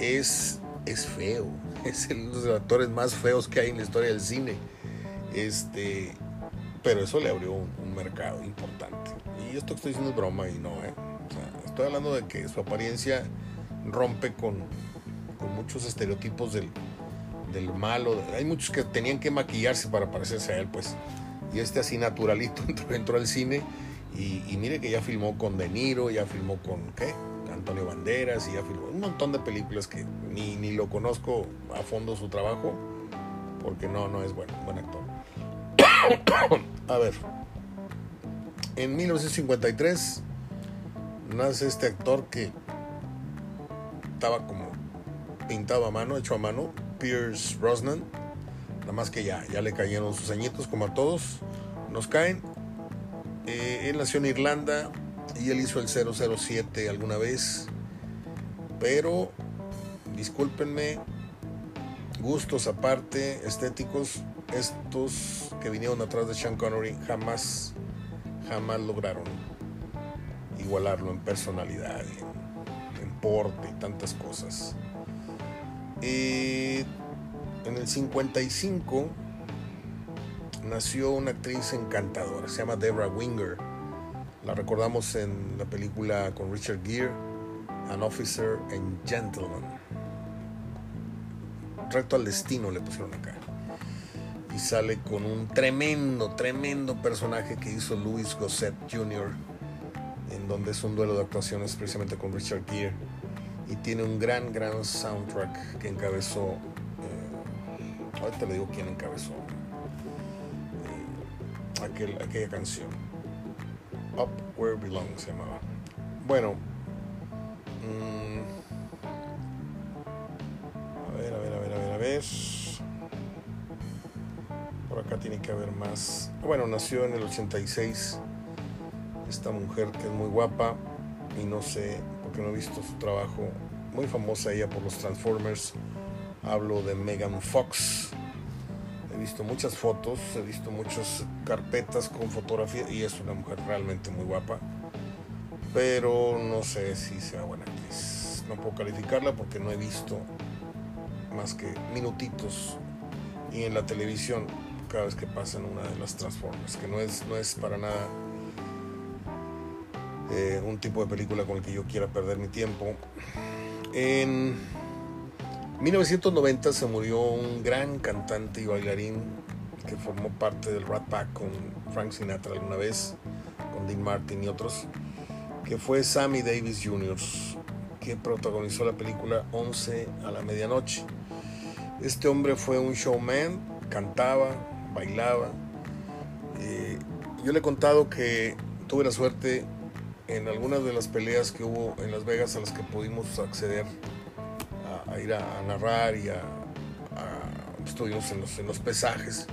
Es, es feo. *laughs* Es uno de los actores más feos que hay en la historia del cine. Este, pero eso le abrió un, mercado importante. Y esto que estoy diciendo es broma y no, ¿eh? Estoy hablando de que su apariencia rompe con, con muchos estereotipos del, del malo. Hay muchos que tenían que maquillarse para parecerse a él, pues. Y este así naturalito *laughs* entró, al cine y, y, mire que ya filmó con De Niro, ya filmó con, ¿qué? Antonio Banderas y ya filmó un montón de películas que ni, ni lo conozco a fondo su trabajo porque no, no es bueno, buen actor. *coughs* a ver, en 1953 nace este actor que estaba como pintado a mano, hecho a mano, Pierce Brosnan. Nada más que ya, ya le cayeron sus añitos como a todos. Nos caen. Eh, él nació en Irlanda y él hizo el 007 alguna vez. Pero, discúlpenme, gustos aparte, estéticos, estos que vinieron atrás de Sean Connery jamás, jamás lograron igualarlo en personalidad, en, en porte y tantas cosas. Eh, en el 55 nació una actriz encantadora, se llama Debra Winger. La recordamos en la película con Richard Gere, An Officer and Gentleman. Reto al destino le pusieron acá. Y sale con un tremendo, tremendo personaje que hizo Louis Gossett Jr., en donde es un duelo de actuaciones precisamente con Richard Gere. Y tiene un gran, gran soundtrack que encabezó. Eh, ahorita le digo quién encabezó eh, aquel, aquella canción. Up Where Belong se llamaba. Bueno. Mmm, a ver, a ver, a ver, a ver, a ver. Por acá tiene que haber más. Bueno, nació en el 86. Esta mujer que es muy guapa. Y no sé, porque no he visto su trabajo. Muy famosa ella por los Transformers. Hablo de Megan Fox. He visto muchas fotos, he visto muchas carpetas con fotografía y es una mujer realmente muy guapa. Pero no sé si sea buena actriz. No puedo calificarla porque no he visto más que minutitos y en la televisión cada vez que pasa en una de las Transformers, que no es, no es para nada eh, un tipo de película con el que yo quiera perder mi tiempo. En 1990 se murió un gran cantante y bailarín que formó parte del Rat Pack con Frank Sinatra alguna vez, con Dean Martin y otros, que fue Sammy Davis Jr., que protagonizó la película 11 a la medianoche. Este hombre fue un showman, cantaba, bailaba. Eh, yo le he contado que tuve la suerte en algunas de las peleas que hubo en Las Vegas a las que pudimos acceder a, a ir a, a, narrar y a, a estuvimos en los, en los, pesajes.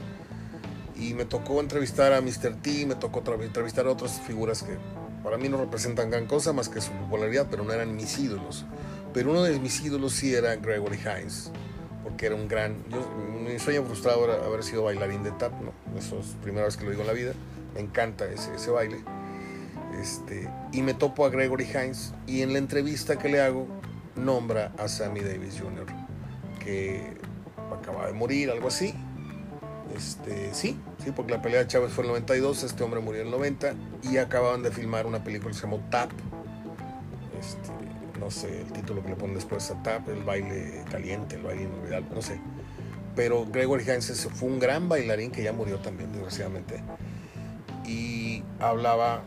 Y me tocó entrevistar a Mr. T, me tocó entrevistar a otras figuras que para mí no representan gran cosa más que su popularidad, pero no eran mis ídolos. Pero uno de mis ídolos sí era Gregory Hines, porque era un gran. Yo, mi sueño frustrado era haber sido bailarín de tap, ¿no? Eso es la primera vez que lo digo en la vida. Me encanta ese, ese baile. Este, y me topo a Gregory Hines y en la entrevista que le hago nombra a Sammy Davis Jr., que acaba de morir, algo así. Este, sí, sí, porque la pelea de Chávez fue en el 92, este hombre murió en el 90 y acababan de filmar una película que se llamó Tap. Este, no sé el título que le ponen después a Tap, el baile caliente, el baile inolvidable, no sé. Pero Gregory Hines fue un gran bailarín que ya murió también, desgraciadamente. Y hablaba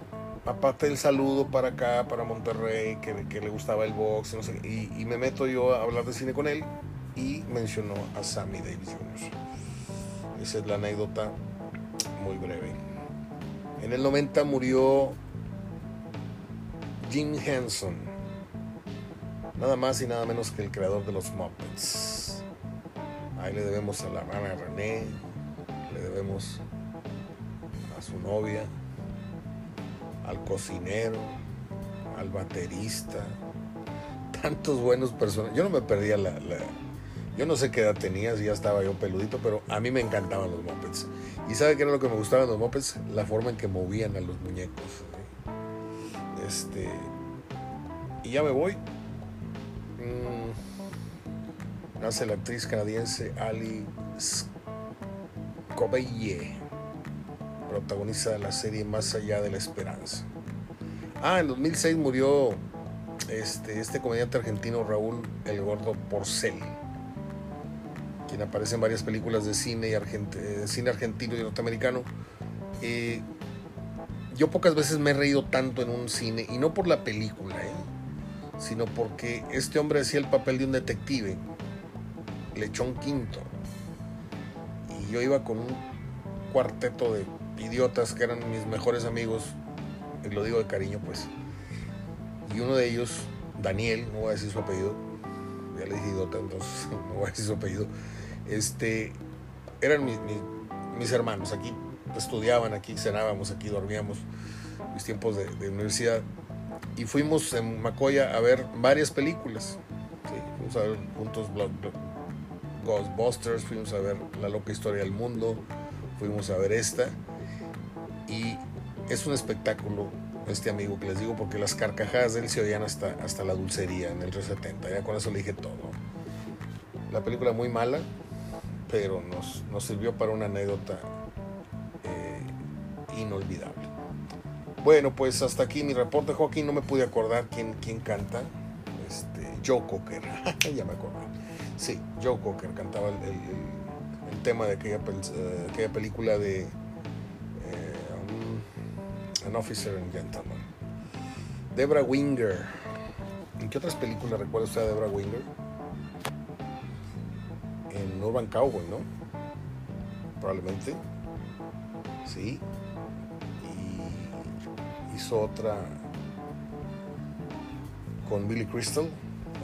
aparte del saludo para acá, para Monterrey, que, que le gustaba el box, no sé, y, y, me meto yo a hablar de cine con él y mencionó a Sammy Davis Jr. Esa es la anécdota muy breve. En el 90 murió Jim Henson, nada más y nada menos que el creador de los Muppets. Ahí le debemos a la rana René, le debemos a su novia, al cocinero, al baterista, tantos buenos personajes. Yo no me perdía la, Yo no sé qué edad tenía, si ya estaba yo peludito, pero a mí me encantaban los mopeds. ¿Y sabe qué era lo que me gustaba de los mopeds? La forma en que movían a los muñecos. Este. Y ya me voy. Mm, nace la actriz canadiense Ali Scobeye protagoniza la serie Más allá de la esperanza. Ah, en 2006 murió este, este comediante argentino Raúl El Gordo Porcel, quien aparece en varias películas de cine, y argent cine argentino y norteamericano. Eh, yo pocas veces me he reído tanto en un cine, y no por la película, ¿eh? sino porque este hombre hacía el papel de un detective, Lechón Quinto, y yo iba con un cuarteto de idiotas que eran mis mejores amigos, y lo digo de cariño pues. Y uno de ellos, Daniel, no voy a decir su apellido, ya le dije idiota, entonces *laughs* no voy a decir su apellido, este, eran mis, mis, hermanos, aquí estudiaban, aquí cenábamos, aquí dormíamos, mis tiempos de, de, universidad. Y fuimos en Macoya a ver varias películas. Fuimos a ver juntos Ghostbusters, fuimos a ver La loca historia del mundo, fuimos a ver esta y es un espectáculo este amigo que les digo porque las carcajadas de él se oían hasta, hasta la dulcería en el 370 ya con eso le dije todo. La película muy mala pero nos, nos sirvió para una anécdota eh, inolvidable. Bueno pues hasta aquí mi reporte Joaquín. No me pude acordar quién, quién canta. Este, Joe Cocker. *laughs* Ya me acordé. Sí Joe Cocker cantaba el, el, tema de aquella, aquella película de An Officer and Gentleman. Debra Winger. ¿En qué otras películas recuerda usted a Debra Winger? En Urban Cowboy, ¿no? Probablemente. Sí. Y hizo otra con Billy Crystal.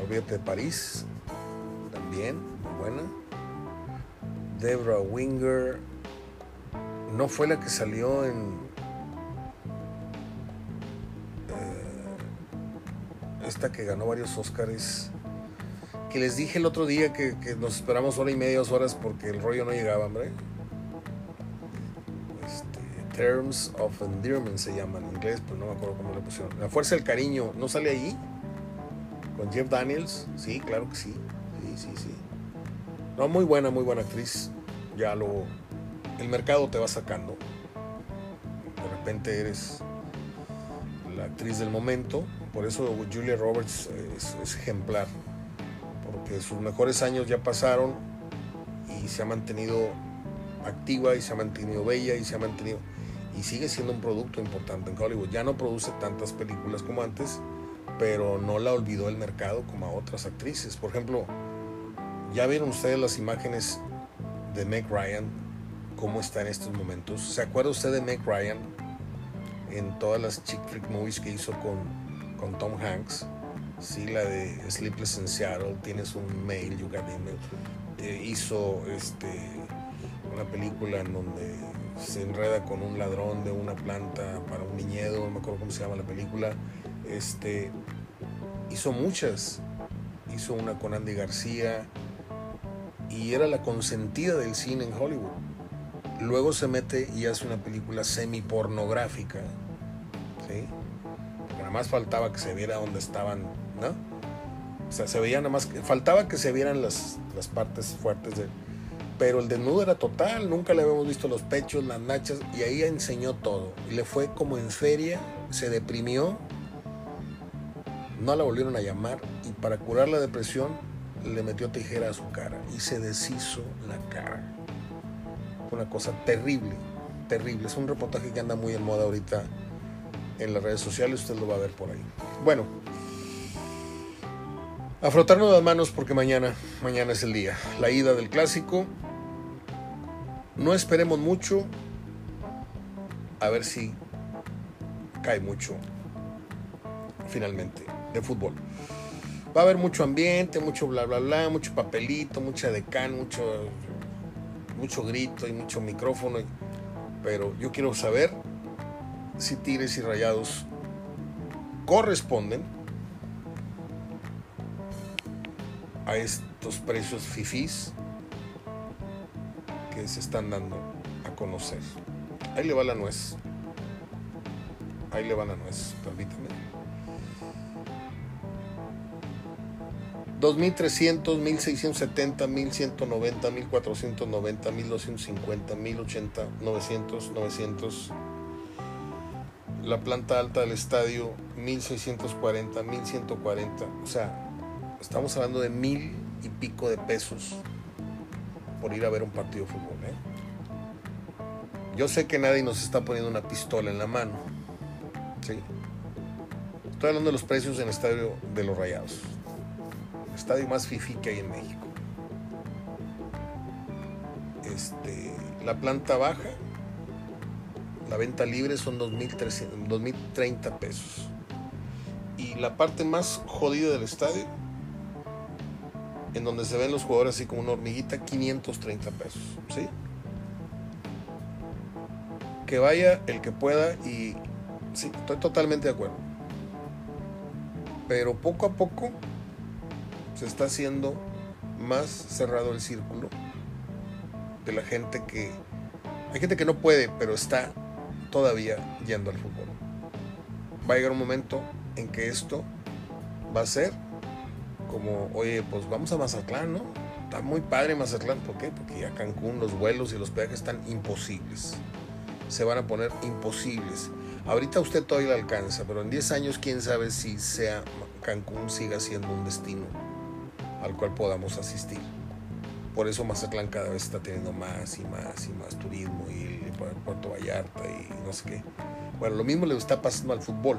Olvídate de París. También, muy buena. Debra Winger. No fue la que salió en esta que ganó varios Oscars, que les dije el otro día que, que, nos esperamos hora y media, dos horas porque el rollo no llegaba, hombre. Este, Terms of Endearment se llama en inglés, pero no me acuerdo cómo le pusieron. La Fuerza del Cariño, ¿no sale ahí? Con Jeff Daniels, sí, claro que sí. Sí, sí, sí. No, muy buena, muy buena actriz. Ya lo. El mercado te va sacando. De repente eres la actriz del momento. Por eso Julia Roberts es, ejemplar. Porque sus mejores años ya pasaron y se ha mantenido activa y se ha mantenido bella y se ha mantenido... Y sigue siendo un producto importante en Hollywood. Ya no produce tantas películas como antes, pero no la olvidó el mercado como a otras actrices. Por ejemplo, ya vieron ustedes las imágenes de Meg Ryan, cómo está en estos momentos. ¿Se acuerda usted de Meg Ryan? en todas las chick flick movies que hizo con, con Tom Hanks. Sí, la de Sleepless in Seattle, tienes un mail, you got email. Eh, hizo este, una película en donde se enreda con un ladrón de una planta para un viñedo, no me acuerdo cómo se llama la película. Este, hizo muchas. Hizo una con Andy García. y era la consentida del cine en Hollywood. Luego se mete y hace una película semi-pornográfica. ¿sí? Más faltaba que se viera dónde estaban, ¿no? O sea, se veía nada más, faltaba que se vieran las, las partes fuertes de... Pero el desnudo era total, nunca le habíamos visto los pechos, las nachas, y ahí enseñó todo. Y le fue como en feria, se deprimió, no la volvieron a llamar, y para curar la depresión le metió tijera a su cara y se deshizo la cara. Una cosa terrible, terrible. Es un reportaje que anda muy en moda ahorita en las redes sociales, usted lo va a ver por ahí. Bueno, a frotarnos las manos porque mañana, mañana es el día. La ida del clásico. No esperemos mucho. A ver si cae mucho finalmente de fútbol. Va a haber mucho ambiente, mucho bla bla bla, mucho papelito, mucha decán, mucho, mucho grito y mucho micrófono. Pero yo quiero saber si Tigres y Rayados corresponden a estos precios fifís que se están dando a conocer. Ahí le va la nuez. Ahí le va la nuez, permítame. 2300, 1670, 1190, 1490, 1250, 1080, 900, 900. La planta alta del estadio 1640, 1140. O sea, estamos hablando de mil y pico de pesos por ir a ver un partido de fútbol. ¿eh? Yo sé que nadie nos está poniendo una pistola en la mano. Estoy hablando de los precios en el estadio de los Rayados estadio más fifi que hay en México. Este, la planta baja, la venta libre son 2.030 pesos. Y la parte más jodida del estadio, en donde se ven los jugadores así como una hormiguita, 530 pesos. ¿sí? Que vaya el que pueda y sí, estoy totalmente de acuerdo. Pero poco a poco se está haciendo más cerrado el círculo de la gente que... Hay gente que no puede, pero está todavía yendo al fútbol. Va a llegar un momento en que esto va a ser como, oye, pues vamos a Mazatlán, ¿no? Está muy padre Mazatlán, ¿por qué? Porque ya Cancún, los vuelos y los peajes están imposibles. Se van a poner imposibles. Ahorita usted todavía le alcanza, pero en 10 años quién sabe si sea Cancún siga siendo un destino al cual podamos asistir. Por eso Mazatlán cada vez está teniendo más y más y más turismo y Puerto Vallarta y no sé qué. Bueno, lo mismo le está pasando al fútbol.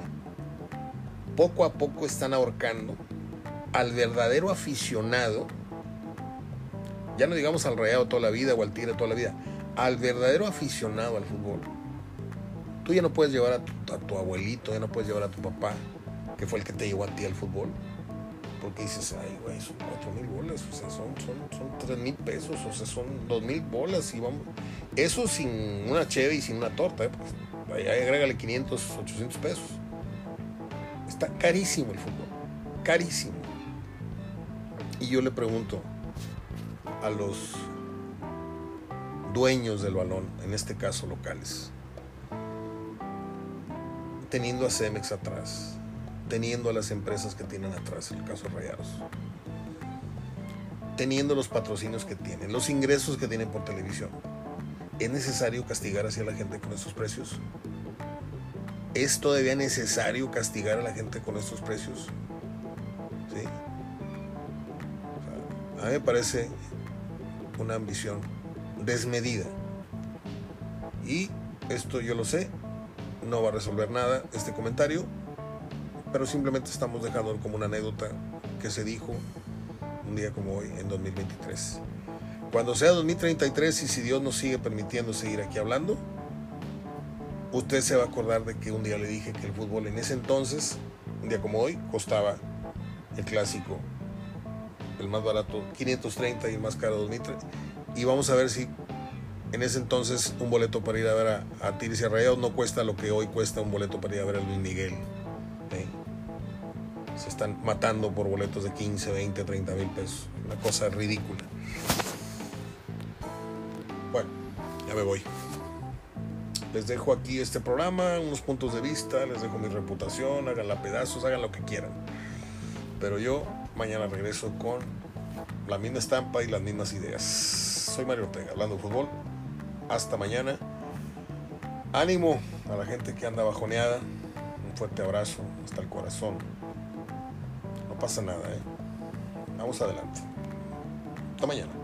Poco a poco están ahorcando al verdadero aficionado, ya no digamos al rayado toda la vida o al tigre toda la vida, al verdadero aficionado al fútbol. Tú ya no puedes llevar a tu, a tu abuelito, ya no puedes llevar a tu papá, que fue el que te llevó a ti al fútbol porque dices, ay, güey, son cuatro mil bolas, o sea, son, son, son 3 mil pesos, o sea, son dos mil bolas y vamos. Eso sin una cheve y sin una torta, ¿eh? Pues, ahí agrégale 500, 800 pesos. Está carísimo el fútbol, carísimo. Y yo le pregunto a los dueños del balón, en este caso locales, teniendo a Cemex atrás, teniendo a las empresas que tienen atrás, en el caso de Rayados, teniendo los patrocinios que tienen, los ingresos que tienen por televisión. ¿Es necesario castigar hacia la gente con estos precios? ¿Es todavía necesario castigar a la gente con estos precios? ¿Sí? a mí me parece una ambición desmedida. Y esto yo lo sé, no va a resolver nada este comentario, pero simplemente estamos dejando como una anécdota que se dijo un día como hoy, en 2023. Cuando sea 2033 y si Dios nos sigue permitiendo seguir aquí hablando, usted se va a acordar de que un día le dije que el fútbol en ese entonces, un día como hoy, costaba el clásico, el más barato 530 y el más caro 2030. Y vamos a ver si en ese entonces un boleto para ir a ver a, a Tigres y no cuesta lo que hoy cuesta un boleto para ir a ver a Luis Miguel se están matando por boletos de 15, 20, 30 mil pesos. Una cosa ridícula. Ya me voy. Les dejo aquí este programa, unos puntos de vista, les dejo mi reputación, háganla pedazos, hagan lo que quieran. Pero yo mañana regreso con la misma estampa y las mismas ideas. Soy Mario Ortega, hablando de fútbol. Hasta mañana. Ánimo a la gente que anda bajoneada. Un fuerte abrazo hasta el corazón. Pasa nada, ¿eh? Vamos adelante. Hasta mañana.